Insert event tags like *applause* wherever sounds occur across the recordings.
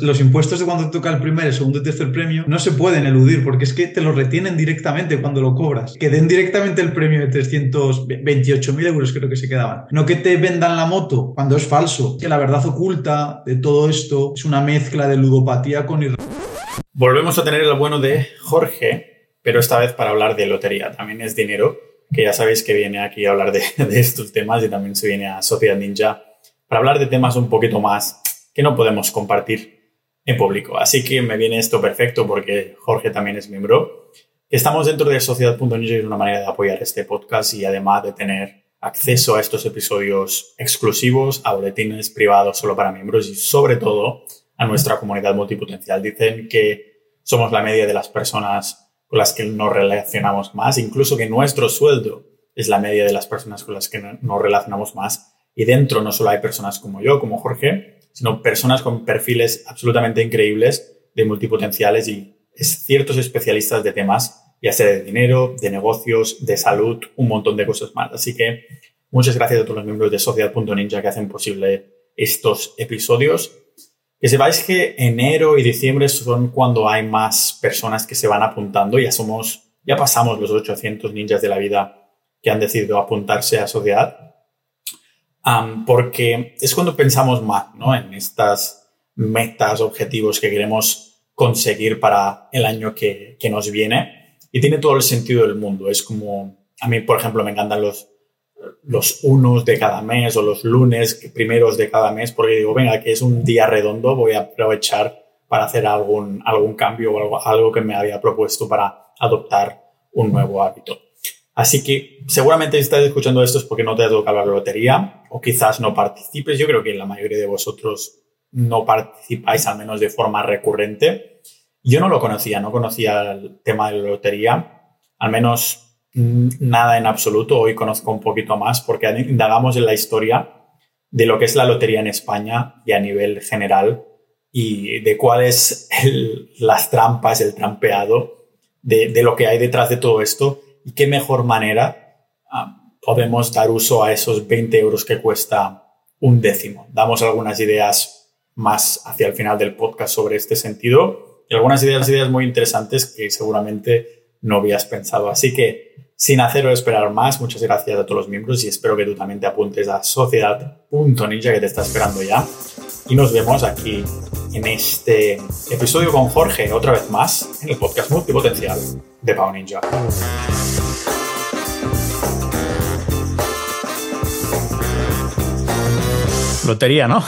Los impuestos de cuando toca el primer, el segundo y tercer premio no se pueden eludir porque es que te lo retienen directamente cuando lo cobras. Que den directamente el premio de 328.000 euros creo que se quedaban. No que te vendan la moto cuando es falso. Que la verdad oculta de todo esto es una mezcla de ludopatía con... Volvemos a tener el bueno de Jorge, pero esta vez para hablar de lotería. También es dinero, que ya sabéis que viene aquí a hablar de, de estos temas y también se viene a Sociedad Ninja para hablar de temas un poquito más que no podemos compartir en público. Así que me viene esto perfecto porque Jorge también es miembro. Estamos dentro de Sociedad.ninja y es una manera de apoyar este podcast y además de tener acceso a estos episodios exclusivos, a boletines privados solo para miembros y sobre todo a nuestra comunidad multipotencial. Dicen que somos la media de las personas con las que nos relacionamos más, incluso que nuestro sueldo es la media de las personas con las que nos relacionamos más. Y dentro no solo hay personas como yo, como Jorge, sino personas con perfiles absolutamente increíbles de multipotenciales y ciertos especialistas de temas, ya sea de dinero, de negocios, de salud, un montón de cosas más. Así que muchas gracias a todos los miembros de Sociedad.ninja que hacen posible estos episodios. Que sepáis que enero y diciembre son cuando hay más personas que se van apuntando. Ya somos, ya pasamos los 800 ninjas de la vida que han decidido apuntarse a Sociedad porque es cuando pensamos más ¿no? en estas metas, objetivos que queremos conseguir para el año que, que, nos viene. Y tiene todo el sentido del mundo. Es como, a mí, por ejemplo, me encantan los, los unos de cada mes o los lunes primeros de cada mes, porque digo, venga, que es un día redondo, voy a aprovechar para hacer algún, algún cambio o algo, algo que me había propuesto para adoptar un nuevo hábito. Así que seguramente si estás escuchando esto es porque no te ha tocado la lotería o quizás no participes. Yo creo que la mayoría de vosotros no participáis, al menos de forma recurrente. Yo no lo conocía, no conocía el tema de la lotería, al menos nada en absoluto. Hoy conozco un poquito más porque indagamos en la historia de lo que es la lotería en España y a nivel general y de cuáles las trampas, el trampeado de, de lo que hay detrás de todo esto y qué mejor manera ah, podemos dar uso a esos 20 euros que cuesta un décimo. Damos algunas ideas más hacia el final del podcast sobre este sentido y algunas ideas, ideas muy interesantes que seguramente no habías pensado. Así que, sin hacerlo esperar más, muchas gracias a todos los miembros y espero que tú también te apuntes a sociedad.ninja que te está esperando ya. Y nos vemos aquí en este episodio con Jorge, otra vez más, en el podcast multipotencial de Pau Ninja. Lotería, ¿no?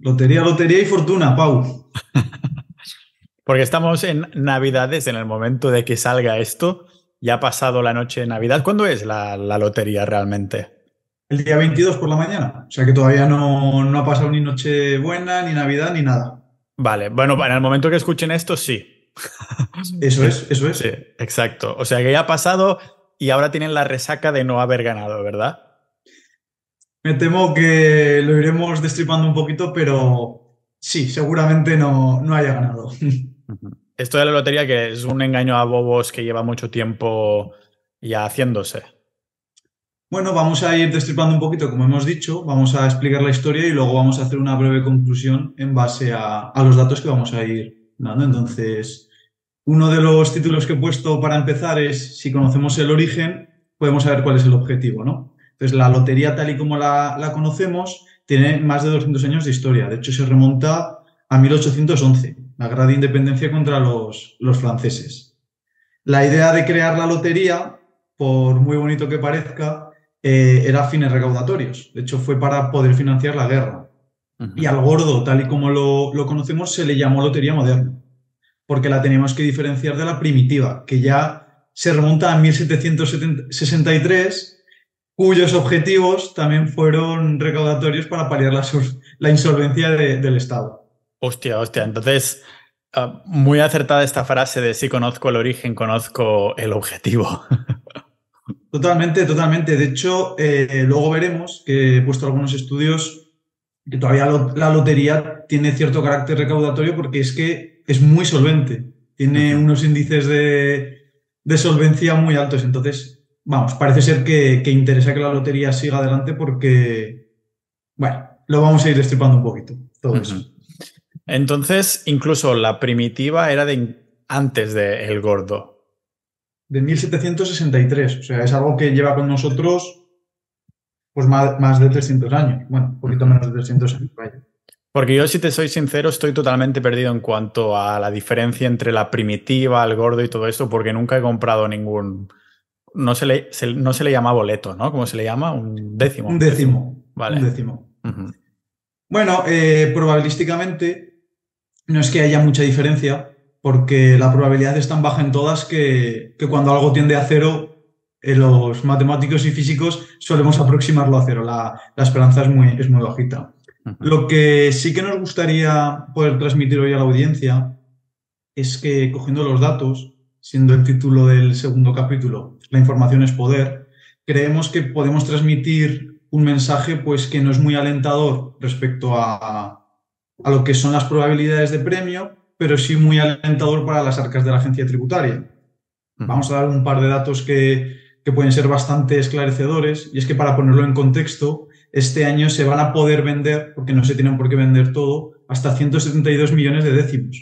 Lotería, lotería y fortuna, Pau. *laughs* Porque estamos en Navidades, en el momento de que salga esto. Ya ha pasado la noche de Navidad. ¿Cuándo es la, lotería realmente? El día 22 por la mañana. O sea que todavía no, no ha pasado ni Nochebuena, ni Navidad, ni nada. Vale, bueno, en el momento que escuchen esto, sí. *laughs* Eso es, eso es. Sí, exacto. O sea que ya ha pasado y ahora tienen la resaca de no haber ganado, ¿verdad? Me temo que lo iremos destripando un poquito, pero sí, seguramente no, no haya ganado. Esto de la lotería que es un engaño a bobos que lleva mucho tiempo ya haciéndose. Bueno, vamos a ir destripando un poquito, como hemos dicho, vamos a explicar la historia y luego vamos a hacer una breve conclusión en base a, a los datos que vamos a ir dando. Entonces, uno de los títulos que he puesto para empezar es, si conocemos el origen, podemos saber cuál es el objetivo, ¿no? Entonces, la lotería tal y como la, conocemos tiene más de 200 años de historia. De hecho, se remonta a 1811, la gran independencia contra los, franceses. La idea de crear la lotería, por muy bonito que parezca, eh, era fines recaudatorios. De hecho, fue para poder financiar la guerra. Y al gordo, tal y como lo, lo, conocemos, se le llamó lotería moderna, porque la teníamos que diferenciar de la primitiva, que ya se remonta a 1763 cuyos objetivos también fueron recaudatorios para paliar la, insolvencia del Estado. Hostia, hostia. Entonces, ah, muy acertada esta frase de si conozco el origen, conozco el objetivo. *laughs* Totalmente, totalmente. De hecho, eh, luego veremos que he puesto algunos estudios que todavía la lotería tiene cierto carácter recaudatorio porque es que es muy solvente. Tiene unos índices de, de solvencia muy altos. Entonces, vamos, parece ser que, interesa que la lotería siga adelante porque, bueno, lo vamos a ir destripando un poquito, todo eso. Entonces, incluso la primitiva era de antes del el gordo. De 1763. O sea, es algo que lleva con nosotros pues más, más de 300 años. Bueno, un poquito menos de 300 años. Porque yo, si te soy sincero, estoy totalmente perdido en cuanto a la diferencia entre la primitiva, el gordo y todo esto, porque nunca he comprado ningún. No se le, no se le llama boleto, ¿no? ¿Cómo se le llama? Un décimo. Un décimo. Vale. Un décimo. Bueno, eh, probabilísticamente no es que haya mucha diferencia, porque la probabilidad es tan baja en todas que, que cuando algo tiende a cero, eh, los matemáticos y físicos solemos aproximarlo a cero. La, la esperanza es muy, es muy bajita. Lo que sí que nos gustaría poder transmitir hoy a la audiencia es que cogiendo los datos, siendo el título del segundo capítulo, la información es poder, creemos que podemos transmitir un mensaje pues que no es muy alentador respecto a, a lo que son las probabilidades de premio, pero sí muy alentador para las arcas de la agencia tributaria. Vamos a dar un par de datos que, que pueden ser bastante esclarecedores y es que para ponerlo en contexto, este año se van a poder vender, porque no se tienen por qué vender todo, hasta 172 millones de décimos.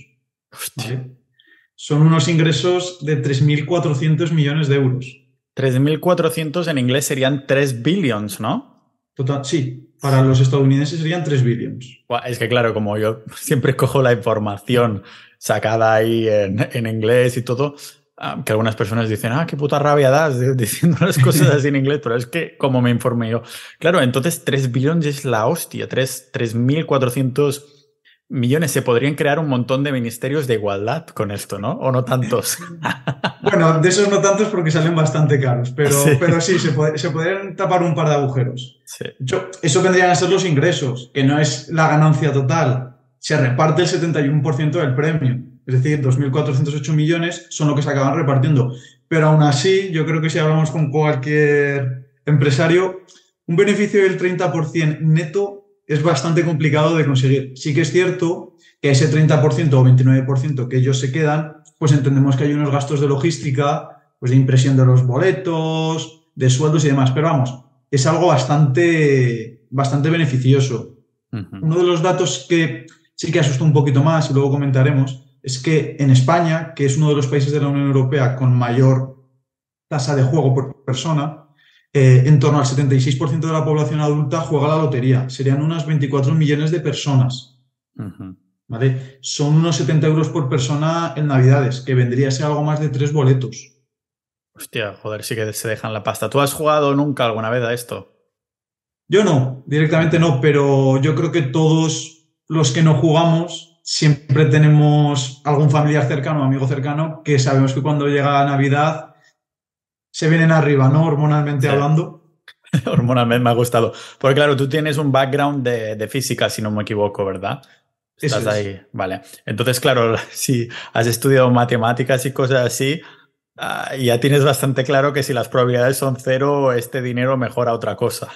Son unos ingresos de 3.400 millones de euros. 3.400 en inglés serían 3 billions, ¿no? Total, sí, para los estadounidenses serían 3 billions. Es que claro, como yo *laughs* siempre cojo la información sacada ahí en, en inglés y todo, Ah, que algunas personas dicen, ah, qué puta rabia das diciendo las cosas *laughs* así en inglés, pero es que como me informé yo. Claro, entonces 3 billones es la hostia, 3.400 millones. Se podrían crear un montón de ministerios de igualdad con esto, ¿no? ¿O no tantos? *laughs* bueno, de esos no tantos porque salen bastante caros, pero sí, pero sí se, se podrían tapar un par de agujeros. Sí. eso vendrían a ser los ingresos, que no es la ganancia total. Se reparte el 71% del premio es decir, 2.408 millones son lo que se acaban repartiendo. Pero aún así, yo creo que si hablamos con cualquier empresario, un beneficio del 30% neto es bastante complicado de conseguir. Sí que es cierto que ese 30% o 29% que ellos se quedan, pues entendemos que hay unos gastos de logística, pues de impresión de los boletos, de sueldos y demás. Pero vamos, es algo bastante, bastante beneficioso. Uno de los datos que sí que asusta un poquito más, y luego comentaremos, es que en España, que es uno de los países de la Unión Europea con mayor tasa de juego por persona, eh, en torno al 76% de la población adulta juega la lotería. Serían unas 24 millones de personas. ¿vale? Son unos 70 euros por persona en Navidades, que vendría a ser algo más de tres boletos. Hostia, joder, sí que se dejan la pasta. ¿Tú has jugado nunca alguna vez a esto? Yo no, directamente no, pero yo creo que todos los que no jugamos siempre tenemos algún familiar cercano, amigo cercano, que sabemos que cuando llega Navidad se vienen arriba, ¿no? Hormonalmente hablando. *laughs* Hormonalmente me ha gustado. Porque claro, tú tienes un background de, física, si no me equivoco, ¿verdad? Estás ahí, vale. Entonces, claro, *laughs* si has estudiado matemáticas y cosas así, ah, ya tienes bastante claro que si las probabilidades son cero, este dinero mejora otra cosa.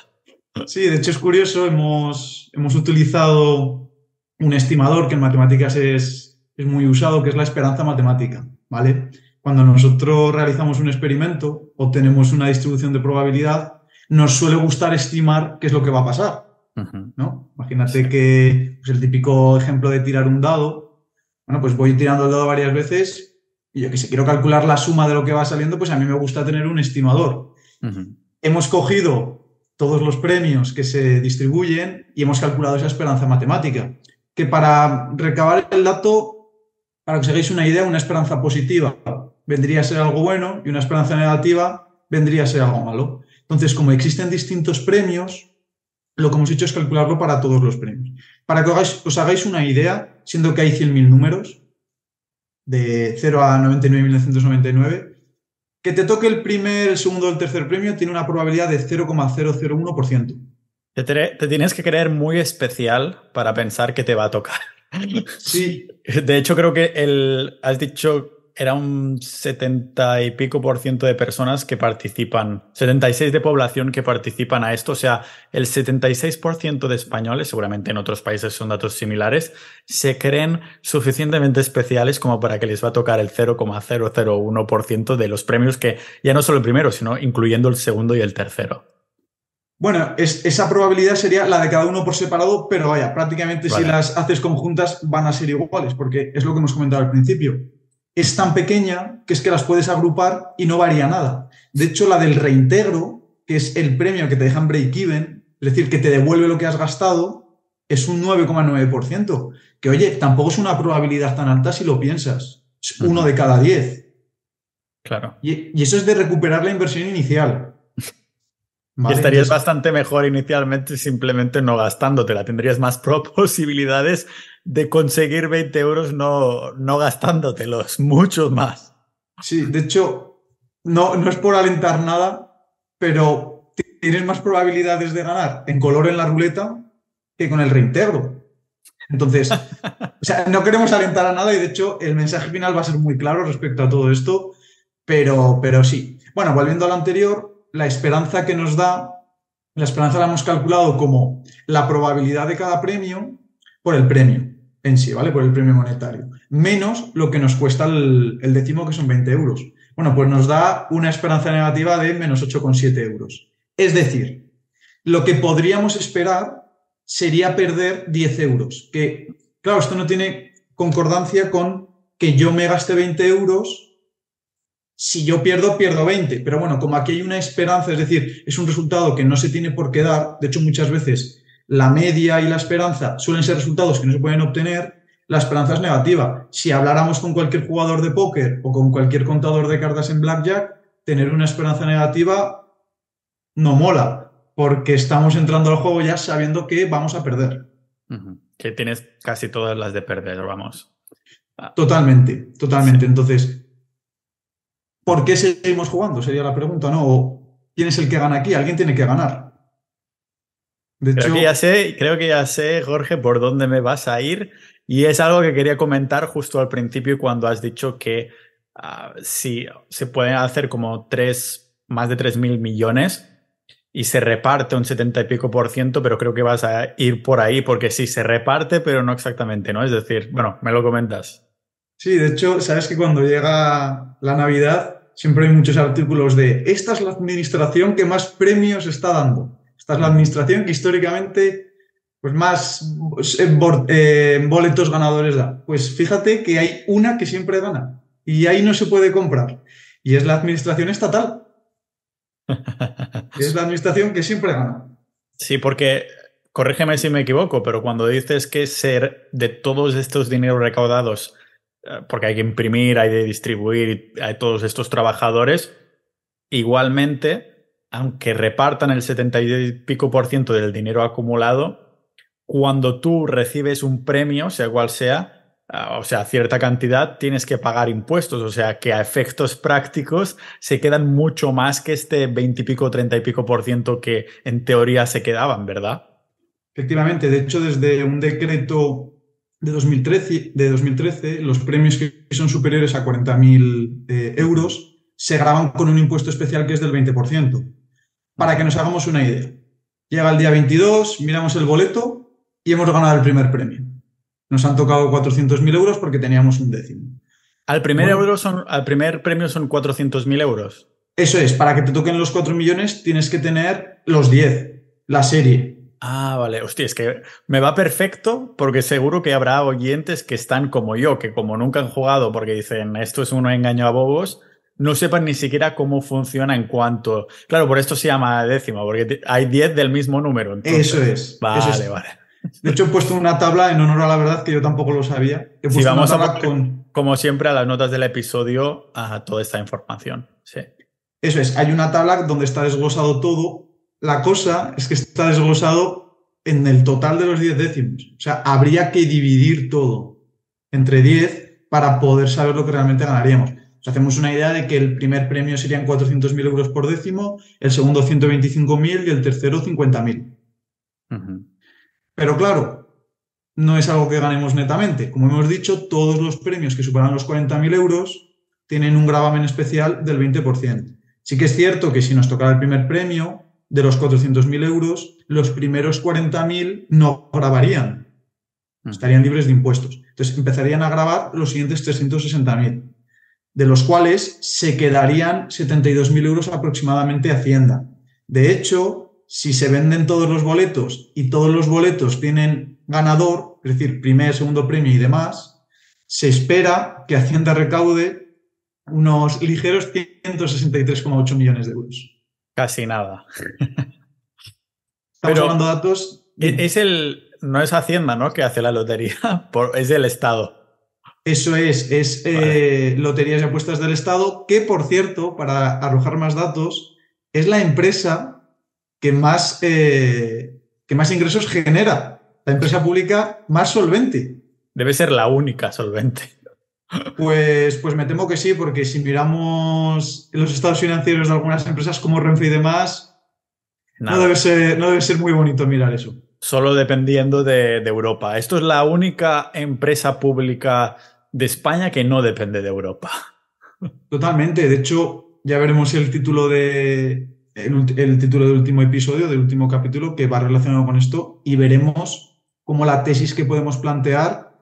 Sí, de hecho es curioso, hemos, hemos utilizado un estimador que en matemáticas es, es muy usado, que es la esperanza matemática, ¿vale? Cuando nosotros realizamos un experimento, obtenemos una distribución de probabilidad, nos suele gustar estimar qué es lo que va a pasar, ¿no? Imagínate que pues el típico ejemplo de tirar un dado, bueno, pues voy tirando el dado varias veces y yo que si quiero calcular la suma de lo que va saliendo, pues a mí me gusta tener un estimador. Hemos cogido todos los premios que se distribuyen y hemos calculado esa esperanza matemática que para recabar el dato, para que os hagáis una idea, una esperanza positiva vendría a ser algo bueno y una esperanza negativa vendría a ser algo malo. Entonces, como existen distintos premios, lo que hemos hecho es calcularlo para todos los premios. Para que os hagáis, una idea, siendo que hay 100.000 números, de 0 a 99.999, que te toque el primer, el segundo o el tercer premio tiene una probabilidad de 0,001%. Te, tienes que creer muy especial para pensar que te va a tocar. Sí. *laughs* De hecho, creo que el, has dicho era un 70 y pico por ciento de personas que participan, 76 de población que participan a esto, o sea, el 76% de españoles, seguramente en otros países son datos similares, se creen suficientemente especiales como para que les va a tocar el 0,001% de los premios que ya no solo el primero, sino incluyendo el segundo y el tercero. Bueno, esa probabilidad sería la de cada uno por separado, pero vaya, prácticamente si las haces conjuntas van a ser iguales, porque es lo que hemos comentado al principio. Es tan pequeña que es que las puedes agrupar y no varía nada. De hecho, la del reintegro, que es el premio que te dejan break-even, es decir, que te devuelve lo que has gastado, es un 9,9%. Que oye, tampoco es una probabilidad tan alta si lo piensas. Es uno de cada diez. Claro. Y, y eso es de recuperar la inversión inicial *laughs* estarías bastante mejor inicialmente simplemente no gastándotela. Tendrías más *laughs* posibilidades de conseguir 20 euros no, no gastándotelos, *laughs* muchos más. Sí, de hecho, no, no es por alentar nada, pero tienes más probabilidades de ganar en color en la ruleta que con el reintegro. Entonces, *laughs* o sea, no queremos alentar a nada y de hecho el mensaje final va a ser muy claro respecto a todo esto, pero, pero sí. Bueno, volviendo a lo anterior, la esperanza que nos da, la esperanza la hemos calculado como la probabilidad de cada premio por el premio en sí, ¿vale? Por el premio monetario, menos lo que nos cuesta el, décimo, que son 20 euros. Bueno, pues nos da una esperanza negativa de menos 8,7 euros. Es decir, lo que podríamos esperar sería perder 10 euros, que, claro, esto no tiene concordancia con que yo me gaste 20 euros si yo pierdo, pierdo 20. Pero bueno, como aquí hay una esperanza, es decir, es un resultado que no se tiene por qué dar, de hecho muchas veces la media y la esperanza suelen ser resultados que no se pueden obtener, la esperanza es negativa. Si habláramos con cualquier jugador de póker o con cualquier contador de cartas en blackjack, tener una esperanza negativa no mola, porque estamos entrando al juego ya sabiendo que vamos a perder. Que tienes casi todas las de perder, vamos. Totalmente, totalmente. Entonces, ¿por qué seguimos jugando? Sería la pregunta, ¿no? ¿Quién es el que gana aquí? Alguien tiene que ganar. Creo, que ya sé, creo que ya sé, Jorge, por dónde me vas a ir. Y es algo que quería comentar justo al principio cuando has dicho que ah, si se pueden hacer como tres, más de 3 mil millones y se reparte un 70 y pico por ciento, pero creo que vas a ir por ahí porque sí, se reparte, pero no exactamente, ¿no? Es decir, bueno, me lo comentas. Sí, de hecho, sabes que cuando llega la Navidad siempre hay muchos artículos de esta es la administración que más premios está dando. Esta es la administración que históricamente pues más eh, eh, boletos ganadores da. Pues fíjate que hay una que siempre gana y ahí no se puede comprar. Y es la administración estatal. *laughs* es la administración que siempre gana. Sí, porque corrígeme si me equivoco, pero cuando dices que ser de todos estos dineros recaudados eh, porque hay que imprimir, hay de distribuir, hay todos estos trabajadores. Igualmente, aunque repartan el 70 y pico por ciento del dinero acumulado, cuando tú recibes un premio, sea cual sea, eh, o sea, cierta cantidad, tienes que pagar impuestos. O sea, que a efectos prácticos se quedan mucho más que este 20 y pico, 30 y pico por ciento que en teoría se quedaban, ¿verdad? Efectivamente, de hecho, desde un decreto de 2013, de 2013 los premios que son superiores a 40.000 eh, euros se graban con un impuesto especial que es del 20%. Para que nos hagamos una idea. Llega el día 22, miramos el boleto y hemos ganado el primer premio. Nos han tocado 400.000 euros porque teníamos un décimo. Al primer, euro son, al primer premio son 400.000 euros. Eso es, para que te toquen los 4 millones tienes que tener los 10, la serie. Ah, vale. Hostia, es que me va perfecto porque seguro que habrá oyentes que están como yo, que como nunca han jugado porque dicen esto es un engaño a bobos, no sepan ni siquiera cómo funciona en cuanto. Claro, por esto se llama décima, porque hay 10 del mismo número. eso es. Vale, vale. De hecho, he puesto una tabla en honor a la verdad que yo tampoco lo sabía. He sí, vamos a con... como siempre, a las notas del episodio a toda esta información. Sí. Eso es. Hay una tabla donde está desglosado todo la cosa es que está desglosado en el total de los 10 décimos. O sea, habría que dividir todo entre 10 para poder saber lo que realmente ganaríamos. Hacemos una idea de que el primer premio serían 400.000 euros por décimo, el segundo 125.000 y el tercero 50.000. Pero claro, no es algo que ganemos netamente. Como hemos dicho, todos los premios que superan los 40.000 euros tienen un gravamen especial del 20%. Sí que es cierto que si nos tocara el primer premio, de los 400.000 euros, los primeros 40.000 no grabarían. Estarían libres de impuestos. Entonces empezarían a grabar los siguientes 360.000, de los cuales se quedarían 72.000 euros aproximadamente Hacienda. De hecho, si se venden todos los boletos y todos los boletos tienen ganador, es decir, primer, segundo premio y demás, se espera que Hacienda recaude unos ligeros 163,8 millones de euros. Casi nada. Estamos hablando de datos. Es el, no es Hacienda, ¿no? Que hace la lotería, *laughs* es del Estado. Eso es, es eh, Loterías y Apuestas del Estado, que por cierto, para arrojar más datos, es la empresa que más, eh, que más ingresos genera, la empresa pública más solvente. Debe ser la única solvente. Pues, pues me temo que sí, porque si miramos los estados financieros de algunas empresas como Renfe y demás, no debe, ser, no debe ser muy bonito mirar eso. Solo dependiendo de, de Europa. Esto es la única empresa pública de España que no depende de Europa. *laughs* Totalmente. De hecho, ya veremos el título de. El, título del último episodio, del último capítulo, que va relacionado con esto, y veremos cómo la tesis que podemos plantear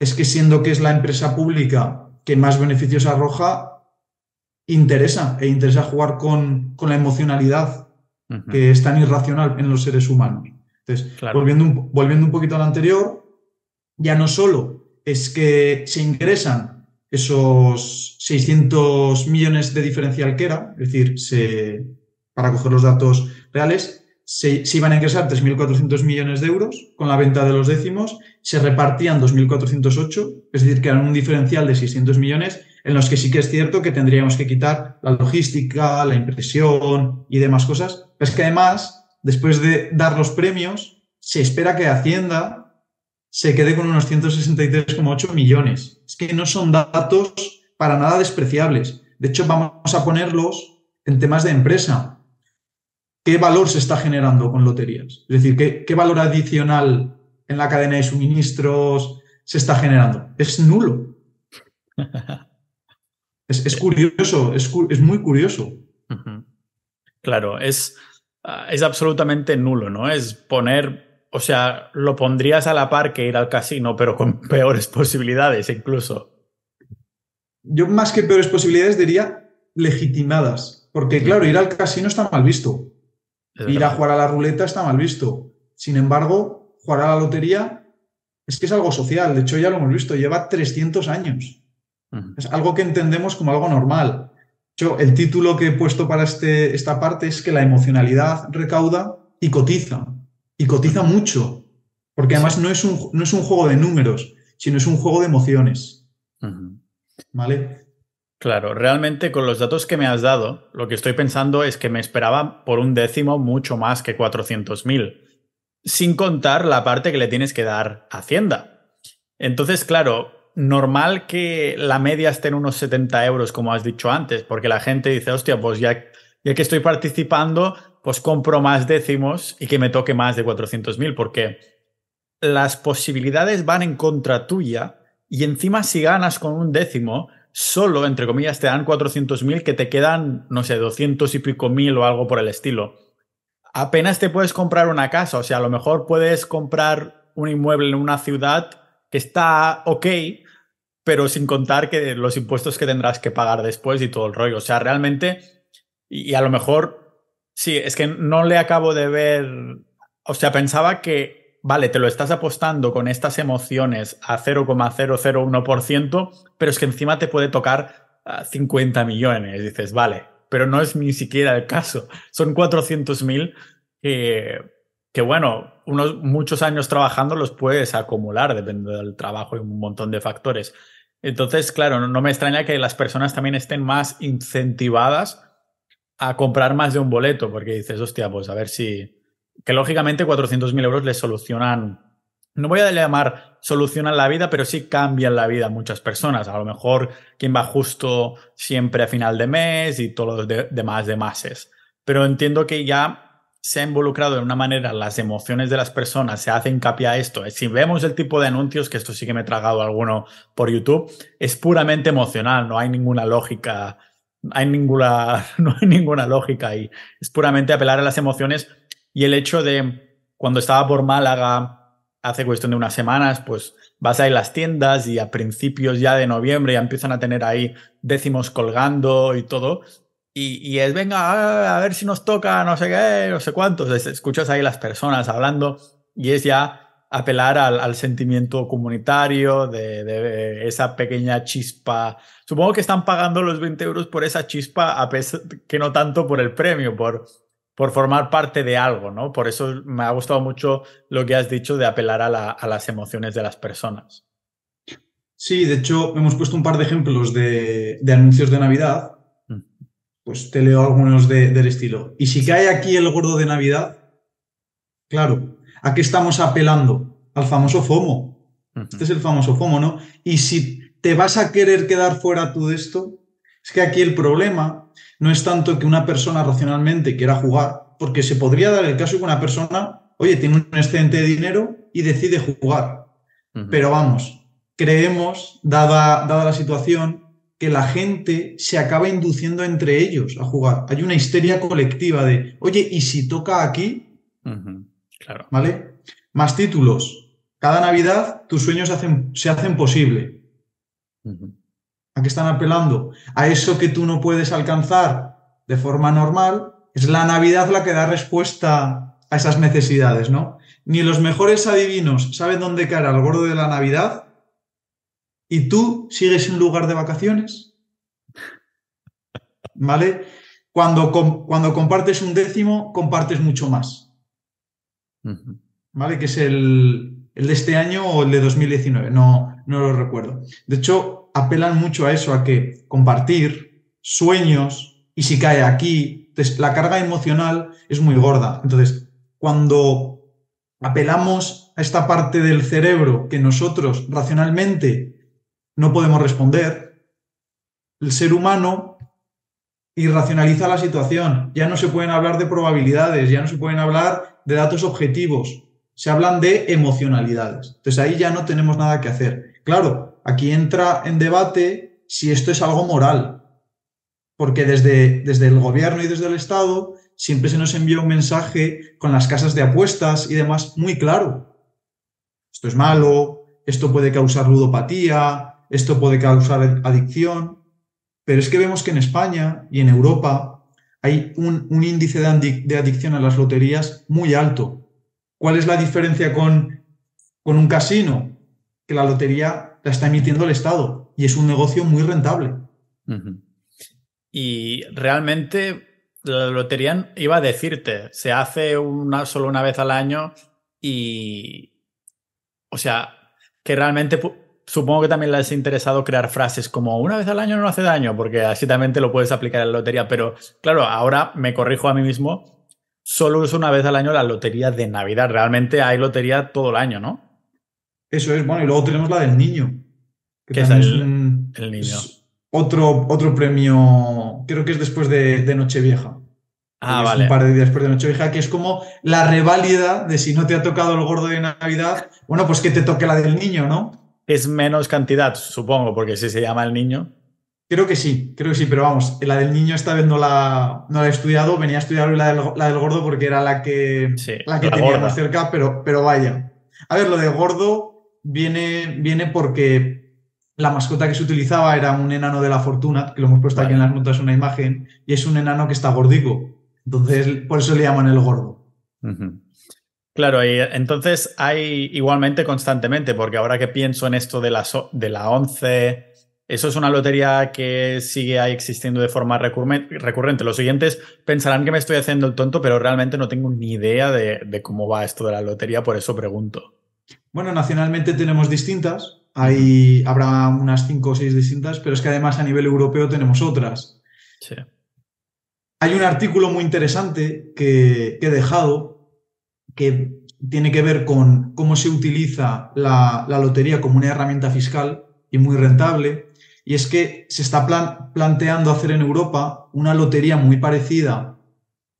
es que siendo que es la empresa pública que más beneficios arroja, interesa, e interesa jugar con, la emocionalidad que es tan irracional en los seres humanos. Entonces, volviendo, un, volviendo un poquito al anterior, ya no solo es que se ingresan esos 600 millones de diferencial que era, es decir, para coger los datos reales, se, iban a ingresar 3.400 millones de euros con la venta de los décimos, se repartían 2.408, es decir, que eran un diferencial de 600 millones, en los que sí que es cierto que tendríamos que quitar la logística, la impresión y demás cosas. Es que además, después de dar los premios, se espera que Hacienda se quede con unos 163,8 millones. Es que no son datos para nada despreciables. De hecho, vamos a ponerlos en temas de empresa. ¿Qué valor se está generando con loterías? Es decir, ¿qué, valor adicional en la cadena de suministros se está generando? Es nulo. *laughs* es, curioso, es, muy curioso. Claro, es, ah, es absolutamente nulo, ¿no? Es poner o sea, lo pondrías a la par que ir al casino, pero con *laughs* peores posibilidades incluso. Yo más que peores posibilidades diría legitimadas, porque claro, ir al casino está mal visto. ir a jugar a la ruleta está mal visto. Sin embargo, jugar a la lotería es que es algo social. De hecho, ya lo hemos visto, lleva 300 años. Es algo que entendemos como algo normal. Yo, el título que he puesto para este, esta parte es que la emocionalidad recauda y cotiza y cotiza mucho, porque además no es un, no es un juego de números, sino es un juego de emociones. ¿Vale? Claro, realmente con los datos que me has dado, lo que estoy pensando es que me esperaba por un décimo mucho más que 400.000, sin contar la parte que le tienes que dar a Hacienda. Entonces, claro, normal que la media esté en unos 70 euros, como has dicho antes, porque la gente dice, hostia, pues ya, ya que estoy participando, pues compro más décimos y que me toque más de 400.000, porque las posibilidades van en contra tuya y encima si ganas con un décimo, solo, entre comillas, te dan 400.000 que te quedan, no sé, 200 y pico mil o algo por el estilo. Apenas te puedes comprar una casa, o sea, a lo mejor puedes comprar un inmueble en una ciudad que está ok, pero sin contar que los impuestos que tendrás que pagar después y todo el rollo. O sea, realmente, y a lo mejor Sí, es que no le acabo de ver. O sea, pensaba que, vale, te lo estás apostando con estas emociones a 0,001%, pero es que encima te puede tocar 50 millones. Dices, vale, pero no es ni siquiera el caso. Son 400.000 que, que, bueno, unos muchos años trabajando los puedes acumular, depende del trabajo y un montón de factores. Entonces, claro, no me extraña que las personas también estén más incentivadas a comprar más de un boleto, porque dices, hostia, pues a ver si... Que lógicamente 400.000 euros les solucionan, no voy a llamar solucionan la vida, pero sí cambian la vida a muchas personas. A lo mejor quien va justo siempre a final de mes y todo lo demás de mases. Pero entiendo que ya se ha involucrado de una manera las emociones de las personas, se hace hincapié a esto. Si vemos el tipo de anuncios, que esto sí que me he tragado alguno por YouTube, es puramente emocional, no hay ninguna lógica hay ninguna, *laughs* no hay ninguna lógica ahí. Es puramente apelar a las emociones y el hecho de cuando estaba por Málaga hace cuestión de unas semanas, pues vas a ir a las tiendas y a principios ya de noviembre ya empiezan a tener ahí décimos colgando y todo. y, es, venga, a ver si nos toca, no sé qué, no sé cuántos. Escuchas ahí las personas hablando y es ya apelar al, sentimiento comunitario, de, esa pequeña chispa. Supongo que están pagando los 20 euros por esa chispa, a pesar que no tanto por el premio, por, por formar parte de algo, ¿no? Por eso me ha gustado mucho lo que has dicho de apelar a, las emociones de las personas. Sí, de hecho, hemos puesto un par de ejemplos de, de anuncios de Navidad pues te leo algunos del estilo. Y si cae aquí el gordo de Navidad, claro, ¿a qué estamos apelando? Al famoso FOMO. Este es el famoso FOMO, ¿no? Y si te vas a querer quedar fuera tú de esto, es que aquí el problema no es tanto que una persona racionalmente quiera jugar, porque se podría dar el caso que una persona, oye, tiene un excedente de dinero y decide jugar. Pero vamos, creemos, dada, dada la situación, que la gente se acaba induciendo entre ellos a jugar. Hay una histeria colectiva de, oye, ¿y si toca aquí? Claro. ¿Vale? Más títulos. Cada Navidad tus sueños hacen, se hacen posible. ¿A qué están apelando? A eso que tú no puedes alcanzar de forma normal. Es la Navidad la que da respuesta a esas necesidades, ¿no? Ni los mejores adivinos saben dónde caer al gordo de la Navidad, y tú sigues en lugar de vacaciones. ¿Vale? Cuando, cuando compartes un décimo, compartes mucho más. ¿Vale? Que es el, de este año o el de 2019, no, no lo recuerdo. De hecho, apelan mucho a eso, a que compartir sueños y si cae aquí, la carga emocional es muy gorda. Entonces, cuando apelamos a esta parte del cerebro que nosotros racionalmente no podemos responder. El ser humano irracionaliza la situación. Ya no se pueden hablar de probabilidades, ya no se pueden hablar de datos objetivos. Se hablan de emocionalidades. Entonces ahí ya no tenemos nada que hacer. Claro, aquí entra en debate si esto es algo moral. Porque desde, desde el gobierno y desde el Estado siempre se nos envía un mensaje con las casas de apuestas y demás muy claro. Esto es malo, esto puede causar ludopatía, esto puede causar adicción, pero es que vemos que en España y en Europa hay un, índice de, adicción a las loterías muy alto. ¿Cuál es la diferencia con, con un casino? Que la lotería la está emitiendo el Estado y es un negocio muy rentable. Y realmente la lotería, iba a decirte, se hace una, solo una vez al año y, o sea, que realmente supongo que también les ha interesado crear frases como una vez al año no hace daño, porque así también te lo puedes aplicar en la lotería. Pero claro, ahora me corrijo a mí mismo, solo uso una vez al año la lotería de Navidad. Realmente hay lotería todo el año, ¿no? Eso es, bueno, y luego tenemos la del niño. Que es el, niño? otro, otro premio, creo que es después de, Nochevieja. Ah, vale. Un par de días después de Nochevieja, que es como la reválida de si no te ha tocado el gordo de Navidad, bueno, pues que te toque la del niño, ¿no? Es menos cantidad, supongo, porque si se llama el niño. Creo que sí, creo que sí, pero vamos, la del niño esta vez no la, no la he estudiado, venía a estudiar la del, la del gordo porque era la que, la que teníamos cerca, pero, pero vaya. A ver, lo de gordo viene, viene porque la mascota que se utilizaba era un enano de la fortuna, que lo hemos puesto aquí en las notas una imagen, y es un enano que está gordico. Entonces, por eso le llaman el gordo. Claro, y entonces hay igualmente constantemente, porque ahora que pienso en esto de la, de la 11, eso es una lotería que sigue ahí existiendo de forma recurrente. Los siguientes pensarán que me estoy haciendo el tonto, pero realmente no tengo ni idea de, cómo va esto de la lotería, por eso pregunto. Bueno, nacionalmente tenemos distintas, hay, habrá unas cinco o seis distintas, pero es que además a nivel europeo tenemos otras. Sí. Hay un artículo muy interesante que he dejado que tiene que ver con cómo se utiliza la, lotería como una herramienta fiscal y muy rentable. Y es que se está planteando hacer en Europa una lotería muy parecida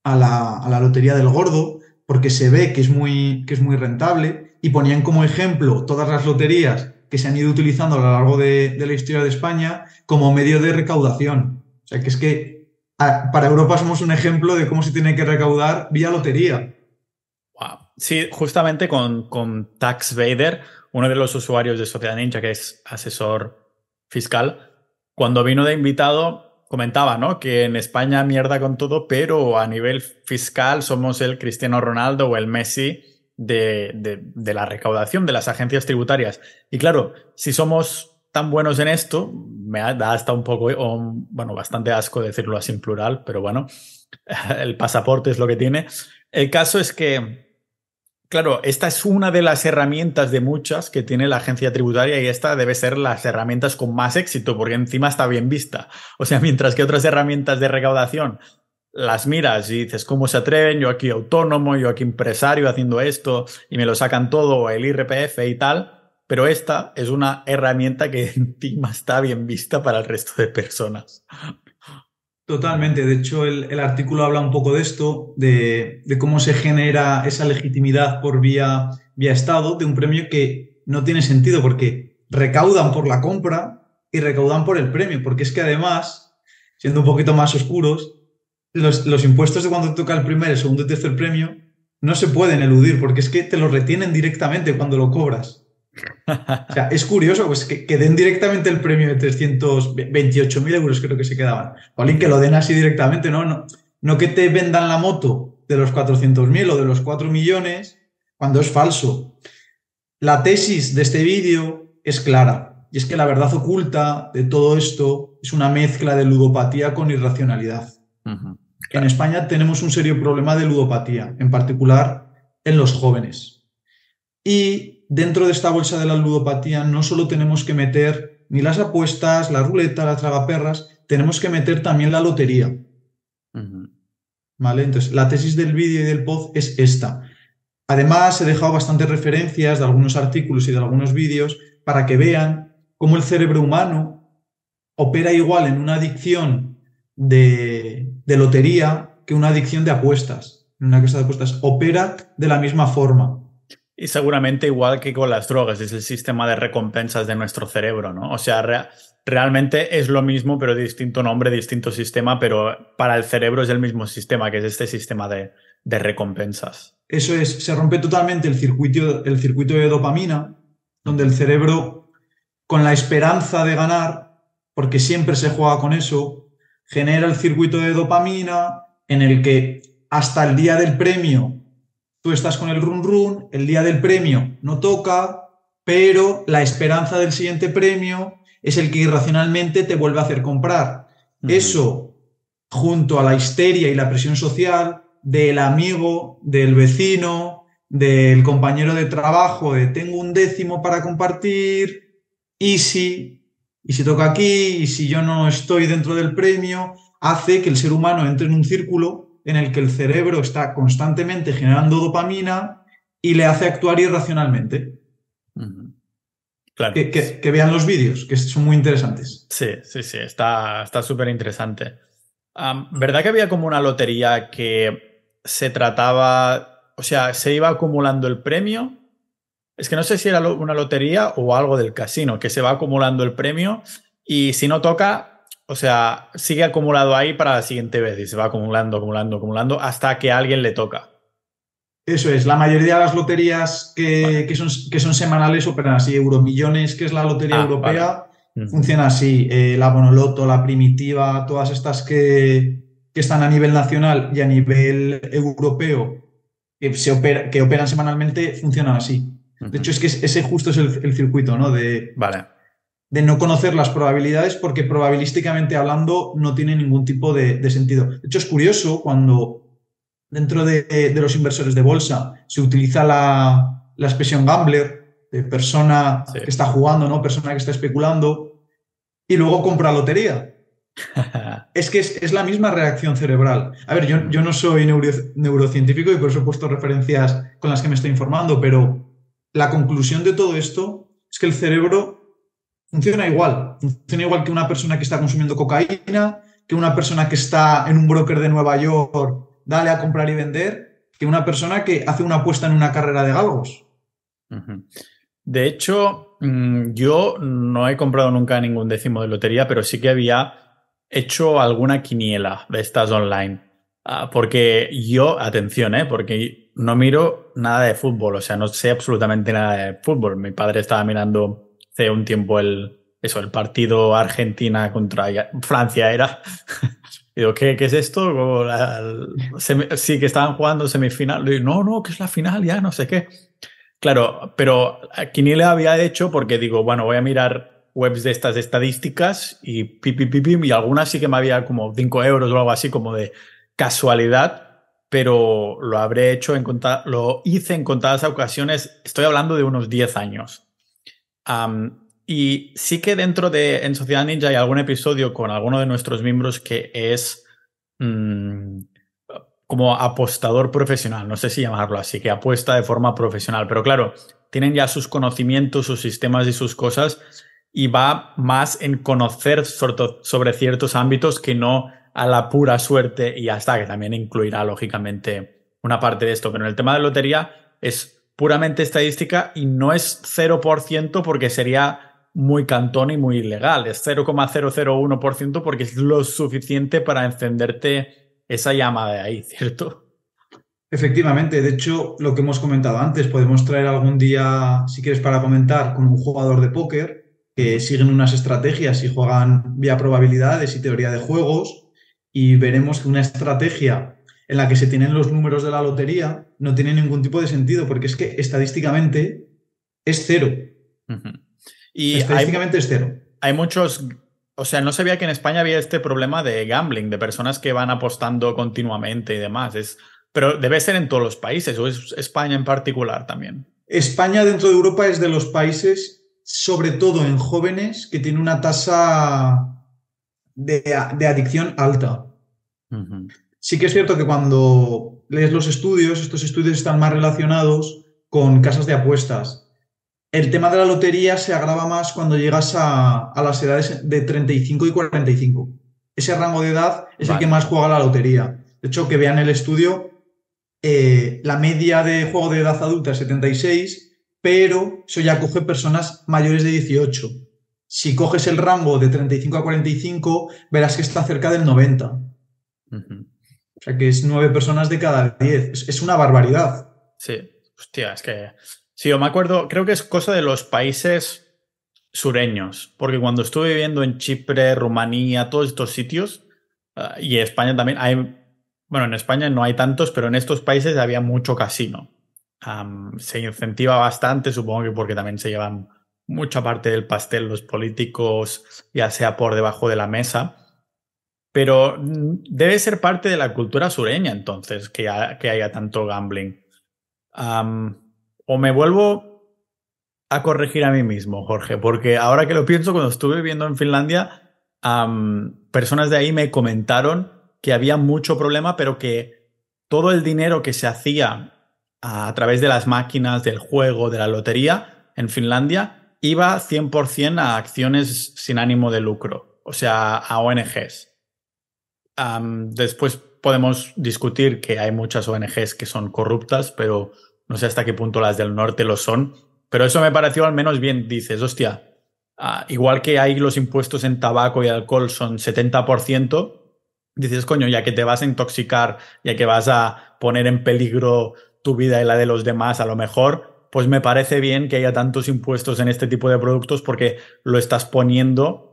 a la, lotería del gordo, porque se ve que es, muy, que es muy rentable. Y ponían como ejemplo todas las loterías que se han ido utilizando a lo largo de, de la historia de España como medio de recaudación. O sea, que es que para Europa somos un ejemplo de cómo se tiene que recaudar vía lotería. Sí, justamente con, con Tax Vader, uno de los usuarios de Sociedad Ninja, que es asesor fiscal, cuando vino de invitado, comentaba, ¿no? Que en España mierda con todo, pero a nivel fiscal somos el Cristiano Ronaldo o el Messi de, de, la recaudación de las agencias tributarias. Y claro, si somos tan buenos en esto, me da hasta un poco, bueno, bastante asco decirlo así en plural, pero bueno, *laughs* el pasaporte es lo que tiene. El caso es que Claro, esta es una de las herramientas de muchas que tiene la agencia tributaria y esta debe ser las herramientas con más éxito porque encima está bien vista. O sea, mientras que otras herramientas de recaudación las miras y dices, ¿cómo se atreven? Yo aquí autónomo, yo aquí empresario haciendo esto y me lo sacan todo, el IRPF y tal. Pero esta es una herramienta que *laughs* encima está bien vista para el resto de personas. Totalmente. De hecho, el, artículo habla un poco de esto, de, cómo se genera esa legitimidad por vía, vía Estado de un premio que no tiene sentido porque recaudan por la compra y recaudan por el premio. Porque es que además, siendo un poquito más oscuros, los, los impuestos de cuando toca el primer, el segundo y tercer premio no se pueden eludir porque es que te lo retienen directamente cuando lo cobras. O sea, es curioso pues, que, den directamente el premio de 328.000 euros, creo que se quedaban. O alguien que lo den así directamente, ¿no? No, no que te vendan la moto de los 400.000 o de los 4 millones cuando es falso. La tesis de este vídeo es clara, y es que la verdad oculta de todo esto es una mezcla de ludopatía con irracionalidad. En España tenemos un serio problema de ludopatía, en particular en los jóvenes. Y dentro de esta bolsa de la ludopatía no solo tenemos que meter ni las apuestas, la ruleta, las tragaperras, tenemos que meter también la lotería. ¿Vale? Entonces, la tesis del vídeo y del pod es esta. Además, he dejado bastantes referencias de algunos artículos y de algunos vídeos para que vean cómo el cerebro humano opera igual en una adicción de, de lotería que una adicción de apuestas. En una casa de apuestas opera de la misma forma. Y seguramente igual que con las drogas, es el sistema de recompensas de nuestro cerebro, ¿no? O sea, realmente es lo mismo, pero distinto nombre, distinto sistema, pero para el cerebro es el mismo sistema, que es este sistema de, recompensas. Eso es, se rompe totalmente el circuito, el circuito de dopamina, donde el cerebro, con la esperanza de ganar, porque siempre se juega con eso, genera el circuito de dopamina en el que hasta el día del premio tú estás con el run run, el día del premio no toca, pero la esperanza del siguiente premio es el que irracionalmente te vuelve a hacer comprar. Eso, junto a la histeria y la presión social del amigo, del vecino, del compañero de trabajo, de tengo un décimo para compartir, y si, y si toca aquí, y si yo no estoy dentro del premio, hace que el ser humano entre en un círculo en el que el cerebro está constantemente generando dopamina y le hace actuar irracionalmente. claro. que, vean los vídeos, que son muy interesantes. Sí, sí, sí, está súper interesante. ¿Verdad que había como una lotería que se trataba, o sea, se iba acumulando el premio? Es que no sé si era una lotería o algo del casino, que se va acumulando el premio y si no toca, o sea, sigue acumulado ahí para la siguiente vez y se va acumulando, acumulando, acumulando hasta que a alguien le toca. Eso es, la mayoría de las loterías que, son, que son, semanales operan así. Euromillones, que es la lotería ah, europea, funciona así. Eh, la Bonoloto, la Primitiva, todas estas que, están a nivel nacional y a nivel europeo, que, se que operan semanalmente, funcionan así. De hecho, es que ese justo es el, el circuito, ¿no? De, vale de no conocer las probabilidades porque probabilísticamente hablando no tiene ningún tipo de, sentido. De hecho, es curioso cuando dentro de, los inversores de bolsa se utiliza la, expresión gambler, de persona que está jugando, ¿no? persona que está especulando, y luego compra lotería. *laughs* es que es, la misma reacción cerebral. A ver, yo, yo no soy neurocientífico y por eso he puesto referencias con las que me estoy informando, pero la conclusión de todo esto es que el cerebro funciona igual. Funciona igual que una persona que está consumiendo cocaína, que una persona que está en un broker de Nueva York, dale a comprar y vender, que una persona que hace una apuesta en una carrera de galgos. De hecho, mm, yo no he comprado nunca ningún décimo de lotería, pero sí que había hecho alguna quiniela de estas online. Ah, porque yo, atención, ¿eh? porque no miro nada de fútbol, o sea, no sé absolutamente nada de fútbol. Mi padre estaba mirando hace un tiempo el, eso, el partido Argentina contra Francia era. *laughs* digo, ¿qué, ¿qué, es esto? sí, que estaban jugando semifinal. digo, no, no, que es la final, ya no sé qué. Claro, pero aquí ni le había hecho porque digo, bueno, voy a mirar webs de estas estadísticas y pipi, pipi, y algunas sí que me había como 5 euros o algo así como de casualidad, pero lo habré hecho en lo hice en contadas ocasiones, estoy hablando de unos 10 años. Y sí que dentro de en Sociedad Ninja hay algún episodio con alguno de nuestros miembros que es mm, como apostador profesional, no sé si llamarlo así, que apuesta de forma profesional, pero claro, tienen ya sus conocimientos, sus sistemas y sus cosas y va más en conocer sobre ciertos ámbitos que no a la pura suerte y hasta que también incluirá lógicamente una parte de esto. Pero en el tema de lotería es puramente estadística y no es 0% porque sería muy cantón y muy ilegal. Es 0,001% porque es lo suficiente para encenderte esa llama de ahí, *laughs* ¿cierto? Efectivamente, de hecho, lo que hemos comentado antes, podemos traer algún día, si quieres, para comentar con un jugador de póker que siguen unas estrategias y juegan vía probabilidades y teoría de juegos y veremos que una estrategia en la que se tienen los números de la lotería no tiene ningún tipo de sentido porque es que estadísticamente es cero. Y estadísticamente es cero. Hay muchos, o sea, no sabía que en España había este problema de gambling, de personas que van apostando continuamente y demás. Es, pero debe ser en todos los países o es España en particular también. España dentro de Europa es de los países sobre todo en jóvenes que tienen una tasa de, adicción alta. Sí que es cierto que cuando lees los estudios, estos estudios están más relacionados con casas de apuestas. El tema de la lotería se agrava más cuando llegas a, las edades de 35 y 45. Ese rango de edad es el que más juega la lotería. De hecho, que vean el estudio, eh, la media de juego de edad adulta es 76 pero eso ya coge personas mayores de 18. Si coges el rango de 35 a 45, verás que está cerca del 90. O sea que es 9 personas de cada 10. Es, una barbaridad. Sí, hostia, es que... Sí, yo me acuerdo, creo que es cosa de los países sureños, porque cuando estuve viviendo en Chipre, Rumanía, todos estos sitios, ah, y España también, hay, bueno, en España no hay tantos, pero en estos países había mucho casino se incentiva bastante, supongo que porque también se llevan mucha parte del pastel los políticos, ya sea por debajo de la mesa. Pero mm, debe ser parte de la cultura sureña entonces que, haya tanto gambling. o me vuelvo a corregir a mí mismo, Jorge, porque ahora que lo pienso, cuando estuve viviendo en Finlandia, personas de ahí me comentaron que había mucho problema, pero que todo el dinero que se hacía a, través de las máquinas del juego, de la lotería, en Finlandia, iba 100% a acciones sin ánimo de lucro, o sea, a ONGs. Después podemos discutir que hay muchas ONGs que son corruptas, pero no sé hasta qué punto las del norte lo son. Pero eso me pareció al menos bien. Dices, hostia, ah, igual que hay los impuestos en tabaco y alcohol son 70%, dices, coño, ya que te vas a intoxicar, ya que vas a poner en peligro tu vida y la de los demás, a lo mejor, pues me parece bien que haya tantos impuestos en este tipo de productos porque lo estás poniendo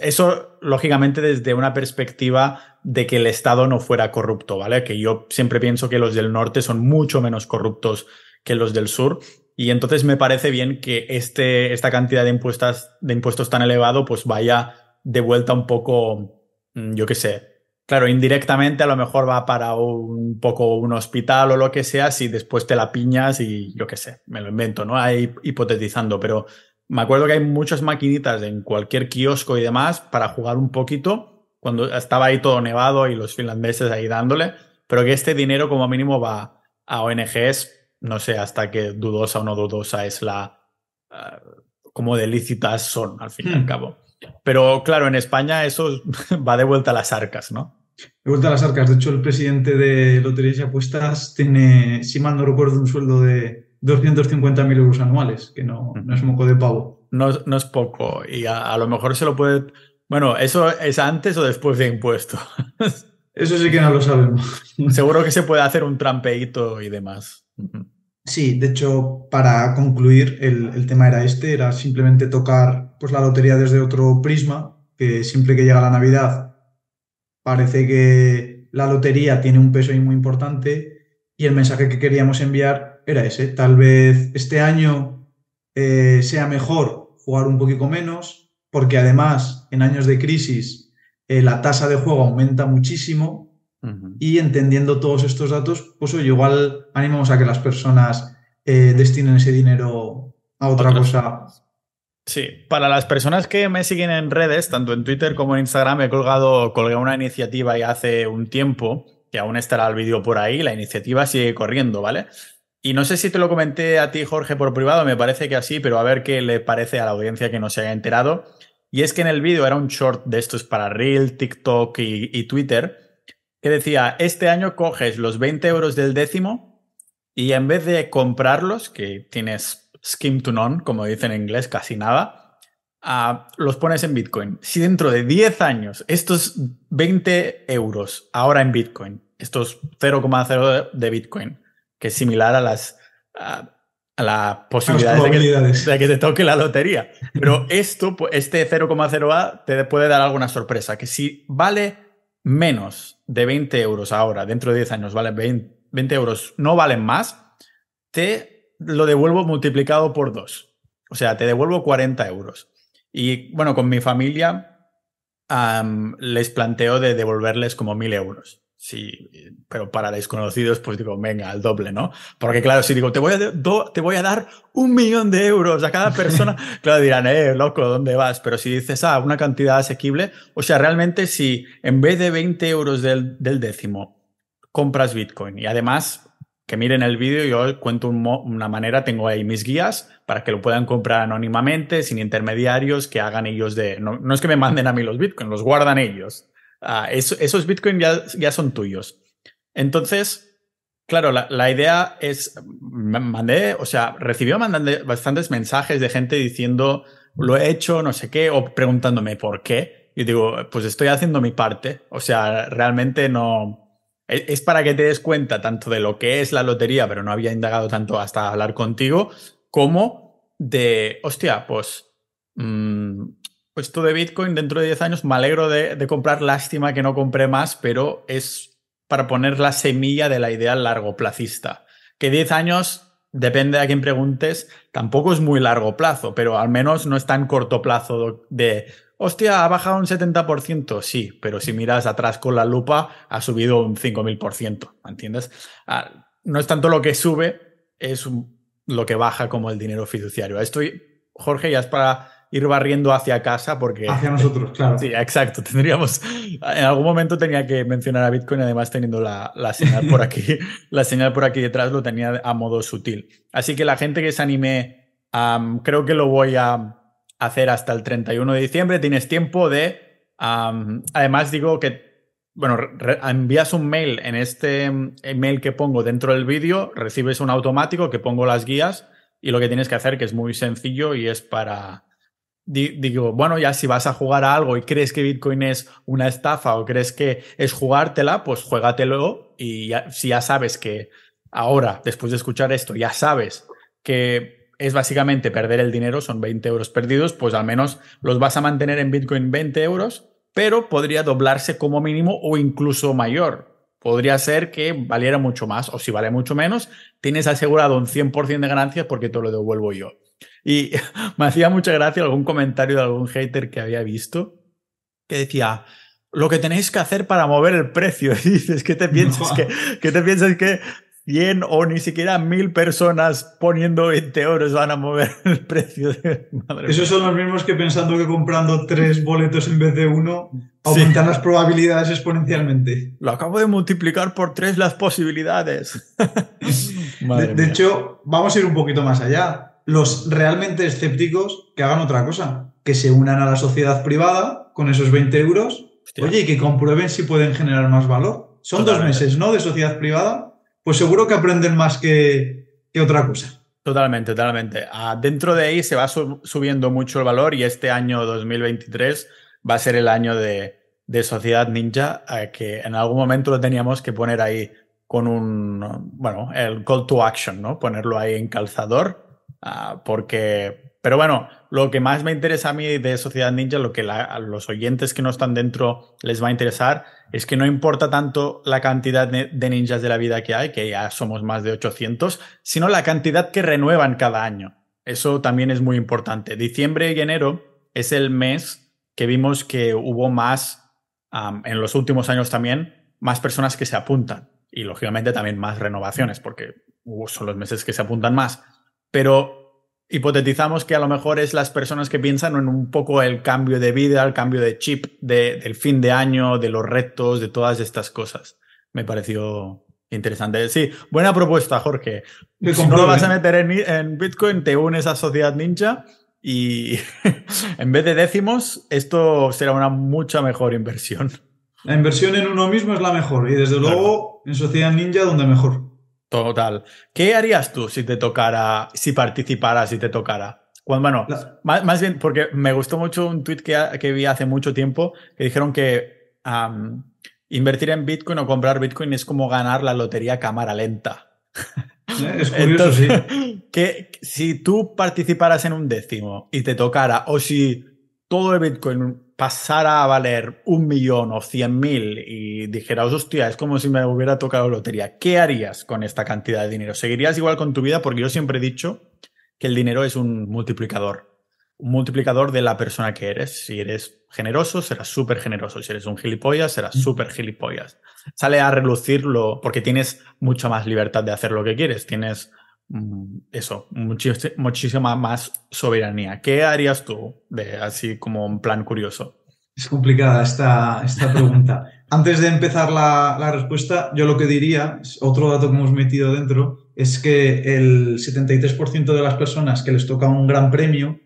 eso, lógicamente, desde una perspectiva de que el Estado no fuera corrupto, ¿vale? Que yo siempre pienso que los del norte son mucho menos corruptos que los del sur. Y entonces me parece bien que este, esta cantidad de impuestos, de impuestos tan elevado pues vaya de vuelta un poco, mm, yo qué sé, Claro, indirectamente a lo mejor va para un poco un hospital o lo que sea, si después te la piñas y yo qué sé, me lo invento, ¿no? Ahí hipotetizando, pero me acuerdo que hay muchas maquinitas en cualquier kiosco y demás para jugar un poquito, cuando estaba ahí todo nevado y los finlandeses ahí dándole, pero que este dinero como mínimo va a ONGs, no sé hasta qué dudosa o no dudosa es la... Uh, como de lícitas son, al fin y al hmm. cabo. Pero claro, en España eso *laughs* va de vuelta a las arcas, ¿no? De vuelta a las arcas. De hecho, el presidente de Loterías y Apuestas tiene, si mal no recuerdo, un sueldo de 250.000 euros anuales, que no, no, es moco de pavo. No, no es poco. Y a, lo mejor se lo puede... Bueno, ¿eso es antes o después de impuesto? *laughs* Eso sí que no lo sabemos. Seguro que se puede hacer un trampeito y demás. Sí, de hecho, para concluir, el, el tema era este, era simplemente tocar pues, la lotería desde otro prisma, que siempre que llega la Navidad parece que la lotería tiene un peso ahí muy importante y el mensaje que queríamos enviar era ese. Tal vez este año eh, sea mejor jugar un poquito menos, porque además en años de crisis eh, la tasa de juego aumenta muchísimo y entendiendo todos estos datos, pues oye, igual animamos a que las personas eh, destinen ese dinero a otra cosa. Sí, para las personas que me siguen en redes, tanto en Twitter como en Instagram, he colgado, colgué una iniciativa ya hace un tiempo, que aún estará el vídeo por ahí, la iniciativa sigue corriendo, ¿vale? Y no sé si te lo comenté a ti, Jorge, por privado, me parece que así, pero a ver qué le parece a la audiencia que no se haya enterado. Y es que en el vídeo era un short de estos para Reel, TikTok y, Twitter, que decía, este año coges los 20 euros del décimo y en vez de comprarlos, que tienes skim to none, como dicen en inglés, casi nada, los pones en Bitcoin. Si dentro de 10 años estos 20 euros ahora en Bitcoin, estos 0,0 de Bitcoin, que es similar a las... Uh, a la posibilidad de que, de que, te toque la lotería. Pero *laughs* esto, este 0,0A te puede dar alguna sorpresa, que si vale menos de 20 euros ahora, dentro de 10 años vale 20, 20 euros, no valen más, te lo devuelvo multiplicado por dos. O sea, te devuelvo 40 euros. Y bueno, con mi familia les planteo de devolverles como 1000 euros. Sí, pero para desconocidos, pues digo, venga, al doble, ¿no? Porque claro, si digo, te voy a, te voy a dar un millón de euros a cada persona, *laughs* claro, dirán, eh, loco, ¿dónde vas? Pero si dices, ah, una cantidad asequible, o sea, realmente si en vez de 20 euros del, del décimo compras Bitcoin y además que miren el vídeo, yo cuento una manera, tengo ahí mis guías para que lo puedan comprar anónimamente, sin intermediarios, que hagan ellos de... No, es que me manden a mí los bitcoins, los guardan ellos. Ah, esos bitcoins ya, son tuyos. Entonces, claro, la, idea es, mandé, o sea, recibió bastantes mensajes de gente diciendo, lo he hecho, no sé qué, o preguntándome por qué. Y digo, pues estoy haciendo mi parte. O sea, realmente no es para que te des cuenta tanto de lo que es la lotería, pero no había indagado tanto hasta hablar contigo, como de, hostia, pues, mmm, pues esto de Bitcoin dentro de 10 años me alegro de, comprar, lástima que no compré más, pero es para poner la semilla de la idea largo plazista. Que 10 años, depende a quién preguntes, tampoco es muy largo plazo, pero al menos no es tan corto plazo de Hostia, ha bajado un 70%, sí, pero si miras atrás con la lupa, ha subido un 5.000%, ¿entiendes? Ah, no es tanto lo que sube, es lo que baja como el dinero fiduciario. Estoy, Jorge, ya es para ir barriendo hacia casa porque... Hacia nosotros, claro. Sí, exacto. Tendríamos... En algún momento tenía que mencionar a Bitcoin, además teniendo la, señal por aquí, *laughs* la señal por aquí detrás lo tenía a modo sutil. Así que la gente que se anime, creo que lo voy a hacer hasta el 31 de diciembre. Tienes tiempo de... además digo que, bueno, envías un mail en este email que pongo dentro del vídeo, recibes un automático que pongo las guías y lo que tienes que hacer, que es muy sencillo y es para... Digo, bueno, ya si vas a jugar a algo y crees que Bitcoin es una estafa o crees que es jugártela, pues juégatelo y si ya sabes que ahora, después de escuchar esto, ya sabes que es básicamente perder el dinero, son 20 euros perdidos, pues al menos los vas a mantener en Bitcoin 20 euros, pero podría doblarse como mínimo o incluso mayor. Podría ser que valiera mucho más, o si vale mucho menos, tienes asegurado un 100% de ganancias porque te lo devuelvo yo. Y *laughs* me hacía mucha gracia algún comentario de algún hater que había visto que decía, lo que tenéis que hacer para mover el precio. *laughs* Y dices, ¿qué te piensas? que, *laughs* ¿Qué te piensas que 100 o ni siquiera mil personas poniendo 20 euros van a mover el precio. De... Esos son los mismos que pensando que comprando tres boletos en vez de uno aumentan las probabilidades exponencialmente. Lo acabo de multiplicar por tres las posibilidades. de, hecho, vamos a ir un poquito más allá. Los realmente escépticos que hagan otra cosa, que se unan a la sociedad privada con esos 20 euros, oye, y que comprueben si pueden generar más valor. Son dos meses, ¿no? De sociedad privada pues seguro que aprenden más que, otra cosa. Totalmente, totalmente. Ah, dentro de ahí se va subiendo mucho el valor y este año 2023 va a ser el año de, Sociedad Ninja, que en algún momento lo teníamos que poner ahí con un, bueno, el call to action, ¿no? Ponerlo ahí en calzador, ah, porque, pero bueno, lo que más me interesa a mí de Sociedad Ninja, lo que a los oyentes que no están dentro les va a interesar, es que no importa tanto la cantidad de ninjas de la vida que hay, que ya somos más de 800, sino la cantidad que renuevan cada año. Eso también es muy importante. Diciembre y enero es el mes que vimos que hubo más, en los últimos años también, más personas que se apuntan y lógicamente también más renovaciones, porque son los meses que se apuntan más. Pero hipotetizamos que a lo mejor es las personas que piensan en un poco el cambio de vida, el cambio de chip del fin de año, de los retos, de todas estas cosas. Me pareció interesante. Sí, buena propuesta, Jorge. Si no lo vas a meter en, en Bitcoin, te unes a Sociedad Ninja y *laughs* en vez de décimos, esto será una mucha mejor inversión. La inversión en uno mismo es la mejor y desde luego en Sociedad Ninja donde mejor. Total. ¿Qué harías tú si te tocara, si participaras, si te tocara? bueno, más, bien porque me gustó mucho un tweet que, que vi hace mucho tiempo que dijeron que invertir en Bitcoin o comprar Bitcoin es como ganar la lotería cámara lenta. *laughs* Es curioso, sí. Que si tú participaras en un décimo y te tocara, o si todo el Bitcoin pasara a valer un millón o cien mil y dijeras, hostia, es como si me hubiera tocado lotería, ¿qué harías con esta cantidad de dinero? ¿Seguirías igual con tu vida? Porque yo siempre he dicho que el dinero es un multiplicador, un multiplicador de la persona que eres. Si eres generoso, serás súper generoso. Si eres un gilipollas, serás súper gilipollas. Sale a relucirlo porque tienes mucha más libertad de hacer lo que quieres. Tienes Eso, muchísima más soberanía. ¿Qué harías tú de así como un plan curioso? Es complicada esta, esta pregunta. *laughs* Antes de empezar la, la, respuesta, yo lo que diría, otro dato que hemos metido dentro, es que el 73% de las personas que les toca un gran premio,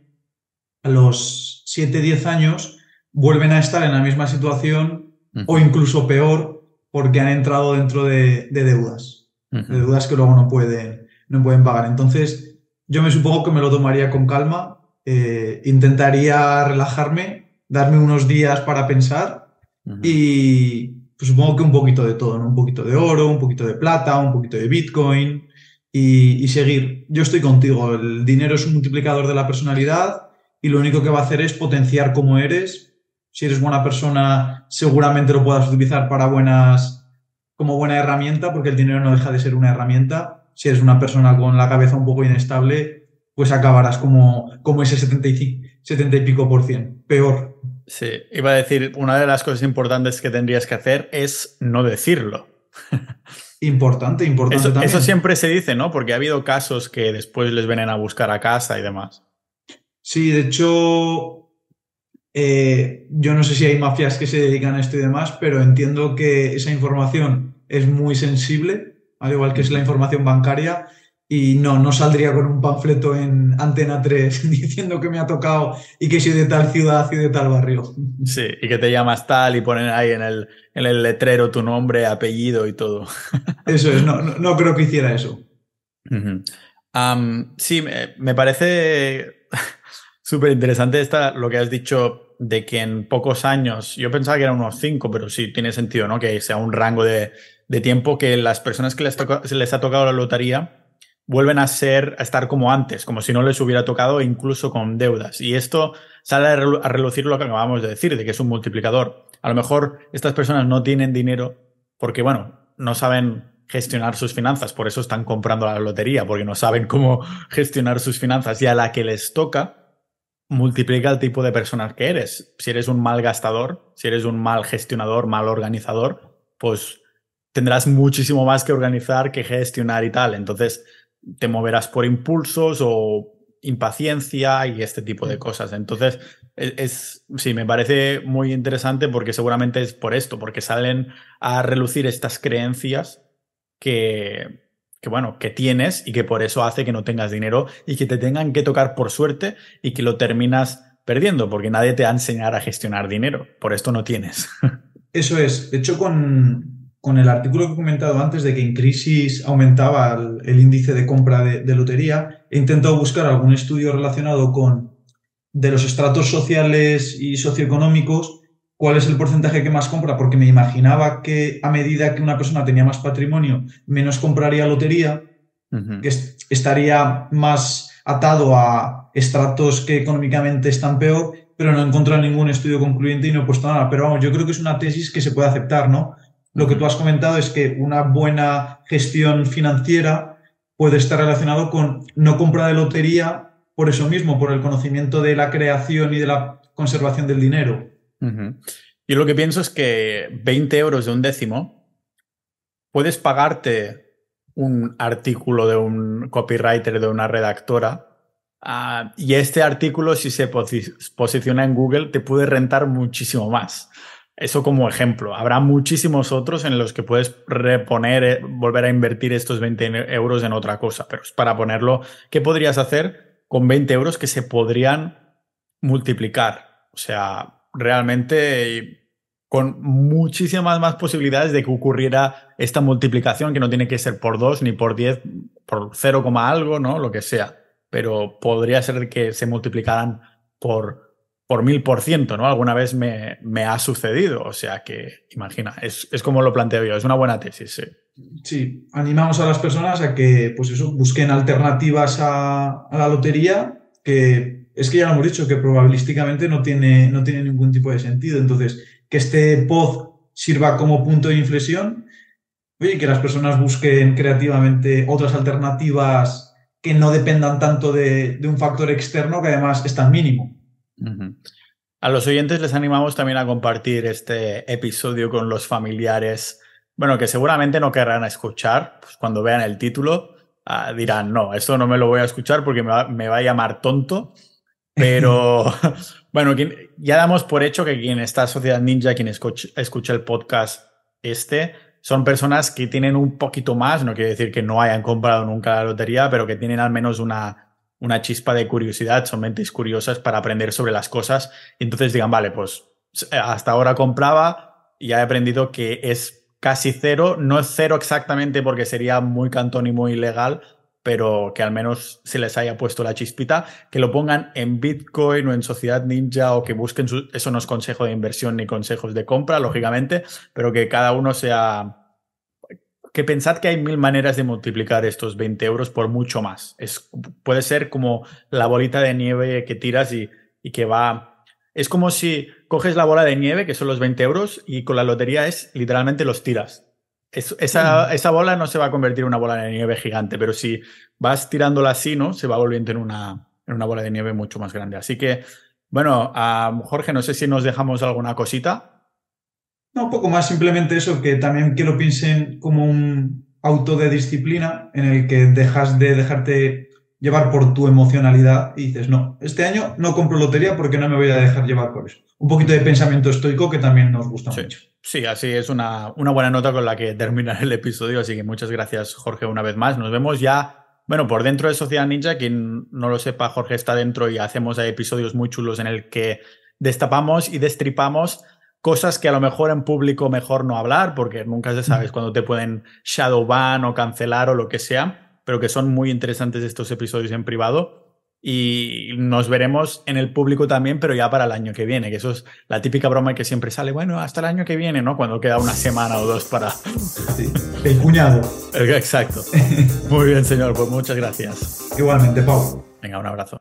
a los 7-10 años, vuelven a estar en la misma situación o incluso peor porque han entrado dentro de, de deudas. De deudas que luego no pueden, no pueden pagar. Entonces, yo me supongo que me lo tomaría con calma, eh, intentaría relajarme, darme unos días para pensar y pues, supongo que un poquito de todo, un poquito de oro, un poquito de plata, un poquito de Bitcoin y, seguir. Yo estoy contigo, el dinero es un multiplicador de la personalidad y lo único que va a hacer es potenciar cómo eres. Si eres buena persona, seguramente lo puedas utilizar para buenas, como buena herramienta, porque el dinero no deja de ser una herramienta si eres una persona con la cabeza un poco inestable, pues acabarás como, como ese 75, 70 y pico por cien, peor. Sí, iba a decir, una de las cosas importantes que tendrías que hacer es no decirlo. *laughs* Importante, importante eso, también. Eso siempre se dice, ¿no? Porque ha habido casos que después les vienen a buscar a casa y demás. Sí, de hecho, eh, yo no sé si hay mafias que se dedican a esto y demás, pero entiendo que esa información es muy sensible al igual que es la información bancaria. Y no, no saldría con un panfleto en Antena 3 *laughs* diciendo que me ha tocado y que soy de tal ciudad y de tal barrio. Sí, y que te llamas tal y ponen ahí en el, en el letrero tu nombre, apellido y todo. *laughs* Eso es, no, no, creo que hiciera eso. sí, me, me parece *laughs* súper interesante lo que has dicho de que en pocos años, yo pensaba que eran unos cinco, pero sí, tiene sentido, ¿no? Que sea un rango de, de tiempo que las personas que les, les ha tocado la lotería vuelven a ser, a estar como antes, como si no les hubiera tocado, incluso con deudas. Y esto sale a relucir lo que acabamos de decir, de que es un multiplicador. A lo mejor estas personas no tienen dinero porque, bueno, no saben gestionar sus finanzas, por eso están comprando la lotería, porque no saben cómo *laughs* gestionar sus finanzas y a la que les toca, multiplica el tipo de personas que eres. Si eres un mal gastador, si eres un mal gestionador, mal organizador, pues tendrás muchísimo más que organizar, que gestionar y tal. Entonces, te moverás por impulsos o impaciencia y este tipo de cosas. Entonces, e-, es, sí, me parece muy interesante porque seguramente es por esto, porque salen a relucir estas creencias que, que, bueno, que tienes y que por eso hace que no tengas dinero y que te tengan que tocar por suerte y que lo terminas perdiendo, porque nadie te va a enseñar a gestionar dinero. Por esto no tienes. *laughs* Eso es. De hecho, con, con el artículo que he comentado antes de que en crisis aumentaba el, índice de compra de, lotería, he intentado buscar algún estudio relacionado con de los estratos sociales y socioeconómicos cuál es el porcentaje que más compra, porque me imaginaba que a medida que una persona tenía más patrimonio, menos compraría lotería, que estaría más atado a estratos que económicamente están peor, pero no he encontrado ningún estudio concluyente y no he puesto nada. Pero vamos, yo creo que es una tesis que se puede aceptar, ¿no? Lo que tú has comentado es que una buena gestión financiera puede estar relacionado con no compra de lotería por eso mismo, por el conocimiento de la creación y de la conservación del dinero. Yo lo que pienso es que 20 euros de un décimo puedes pagarte un artículo de un copywriter, de una redactora, ah, y este artículo, si se posiciona en Google, te puede rentar muchísimo más. Eso como ejemplo. Habrá muchísimos otros en los que puedes reponer, eh, volver a invertir estos 20 euros en otra cosa, pero es para ponerlo, ¿qué podrías hacer con 20 euros que se podrían multiplicar? O sea, realmente con muchísimas más posibilidades de que ocurriera esta multiplicación, que no tiene que ser por 2 ni por 10, por 0, algo, ¿no? Lo que sea. Pero podría ser que se multiplicaran por por mil por ciento, ¿no? Alguna vez me, ha sucedido. O sea que, imagina, es, es, como lo planteo yo, es una buena tesis, sí. Sí, animamos a las personas a que, pues eso, busquen alternativas a, a la lotería, que es que ya lo hemos dicho, que probabilísticamente no tiene, no tiene ningún tipo de sentido. Entonces, que este pod sirva como punto de inflexión, oye, que las personas busquen creativamente otras alternativas que no dependan tanto de, de un factor externo que además es tan mínimo. A los oyentes les animamos también a compartir este episodio con los familiares, bueno, que seguramente no querrán escuchar, pues cuando vean el título ah, dirán, no, esto no me lo voy a escuchar porque me va, a llamar tonto, pero *laughs* *laughs* bueno, ya damos por hecho que quien está Sociedad Ninja, quien escucha el podcast este, son personas que tienen un poquito más, no quiere decir que no hayan comprado nunca la lotería, pero que tienen al menos una una chispa de curiosidad, son mentes curiosas para aprender sobre las cosas. Entonces digan, vale, pues hasta ahora compraba y he aprendido que es casi cero, no es cero exactamente porque sería muy cantón y muy ilegal, pero que al menos se les haya puesto la chispita, que lo pongan en Bitcoin o en Sociedad Ninja o que busquen, eso no es consejo de inversión ni consejos de compra, lógicamente, pero que cada uno sea que pensad que hay mil maneras de multiplicar estos 20 euros por mucho más. Es, puede ser como la bolita de nieve que tiras y, y que va... Es como si coges la bola de nieve, que son los 20 euros, y con la lotería es literalmente los tiras. esa, mm. esa, bola no se va a convertir en una bola de nieve gigante, pero si vas tirándola así, ¿no? Se va volviendo en una, en una bola de nieve mucho más grande. Así que, bueno, Jorge, no sé si nos dejamos alguna cosita. No, un poco más simplemente eso, que también que lo piensen como un auto de disciplina en el que dejas de dejarte llevar por tu emocionalidad y dices, no, este año no compro lotería porque no me voy a dejar llevar por eso. Un poquito de pensamiento estoico que también nos gusta mucho. Sí, así es una, una buena nota con la que terminar el episodio, así que muchas gracias Jorge una vez más. Nos vemos ya, bueno, por dentro de Sociedad Ninja, quien no lo sepa, Jorge está dentro y hacemos episodios muy chulos en el que destapamos y destripamos cosas que a lo mejor en público mejor no hablar, porque nunca se sabes cuando te pueden shadow ban o cancelar o lo que sea, pero que son muy interesantes estos episodios en privado. Y nos veremos en el público también, pero ya para el año que viene, que eso es la típica broma que siempre sale, bueno, hasta el año que viene, ¿no? Cuando queda una semana o dos para... El cuñado. Exacto. *laughs* Muy bien, señor, pues muchas gracias. Igualmente, Pau. Venga, un abrazo.